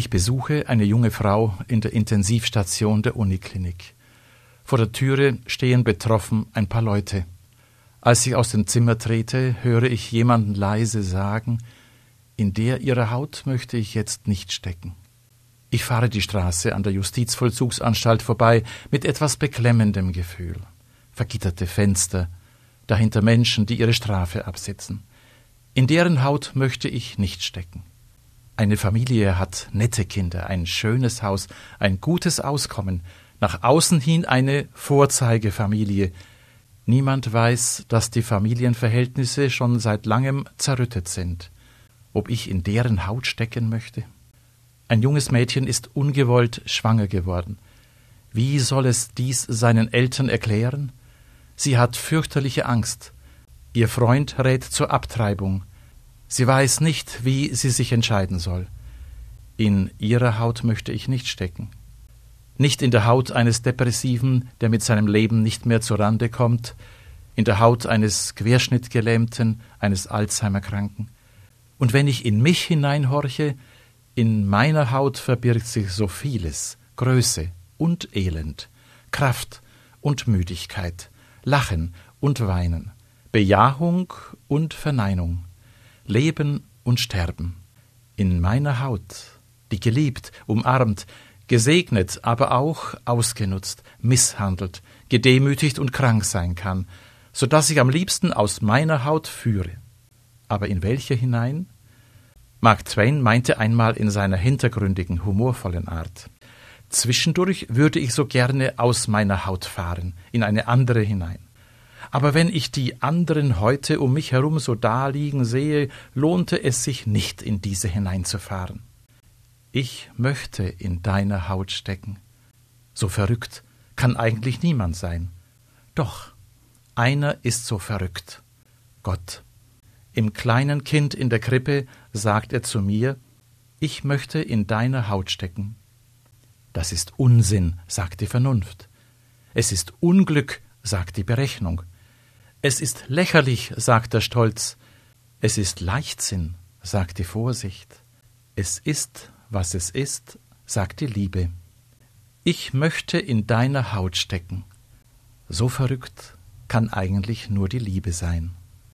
Ich besuche eine junge Frau in der Intensivstation der Uniklinik. Vor der Türe stehen betroffen ein paar Leute. Als ich aus dem Zimmer trete, höre ich jemanden leise sagen, in der ihre Haut möchte ich jetzt nicht stecken. Ich fahre die Straße an der Justizvollzugsanstalt vorbei mit etwas beklemmendem Gefühl. Vergitterte Fenster, dahinter Menschen, die ihre Strafe absitzen. In deren Haut möchte ich nicht stecken. Eine Familie hat nette Kinder, ein schönes Haus, ein gutes Auskommen, nach außen hin eine Vorzeigefamilie. Niemand weiß, dass die Familienverhältnisse schon seit langem zerrüttet sind. Ob ich in deren Haut stecken möchte? Ein junges Mädchen ist ungewollt schwanger geworden. Wie soll es dies seinen Eltern erklären? Sie hat fürchterliche Angst. Ihr Freund rät zur Abtreibung. Sie weiß nicht, wie sie sich entscheiden soll. In ihrer Haut möchte ich nicht stecken. Nicht in der Haut eines Depressiven, der mit seinem Leben nicht mehr zurande kommt, in der Haut eines Querschnittgelähmten, eines Alzheimerkranken. Und wenn ich in mich hineinhorche, in meiner Haut verbirgt sich so vieles, Größe und Elend, Kraft und Müdigkeit, Lachen und Weinen, Bejahung und Verneinung, Leben und Sterben. In meiner Haut, die geliebt, umarmt, gesegnet, aber auch ausgenutzt, misshandelt, gedemütigt und krank sein kann, so dass ich am liebsten aus meiner Haut führe. Aber in welche hinein? Mark Twain meinte einmal in seiner hintergründigen, humorvollen Art Zwischendurch würde ich so gerne aus meiner Haut fahren, in eine andere hinein. Aber wenn ich die anderen heute um mich herum so daliegen sehe, lohnte es sich nicht, in diese hineinzufahren. Ich möchte in deiner Haut stecken. So verrückt kann eigentlich niemand sein. Doch, einer ist so verrückt. Gott. Im kleinen Kind in der Krippe sagt er zu mir, ich möchte in deiner Haut stecken. Das ist Unsinn, sagt die Vernunft. Es ist Unglück, sagt die Berechnung. Es ist lächerlich, sagt der Stolz. Es ist Leichtsinn, sagt die Vorsicht. Es ist, was es ist, sagt die Liebe. Ich möchte in deiner Haut stecken. So verrückt kann eigentlich nur die Liebe sein.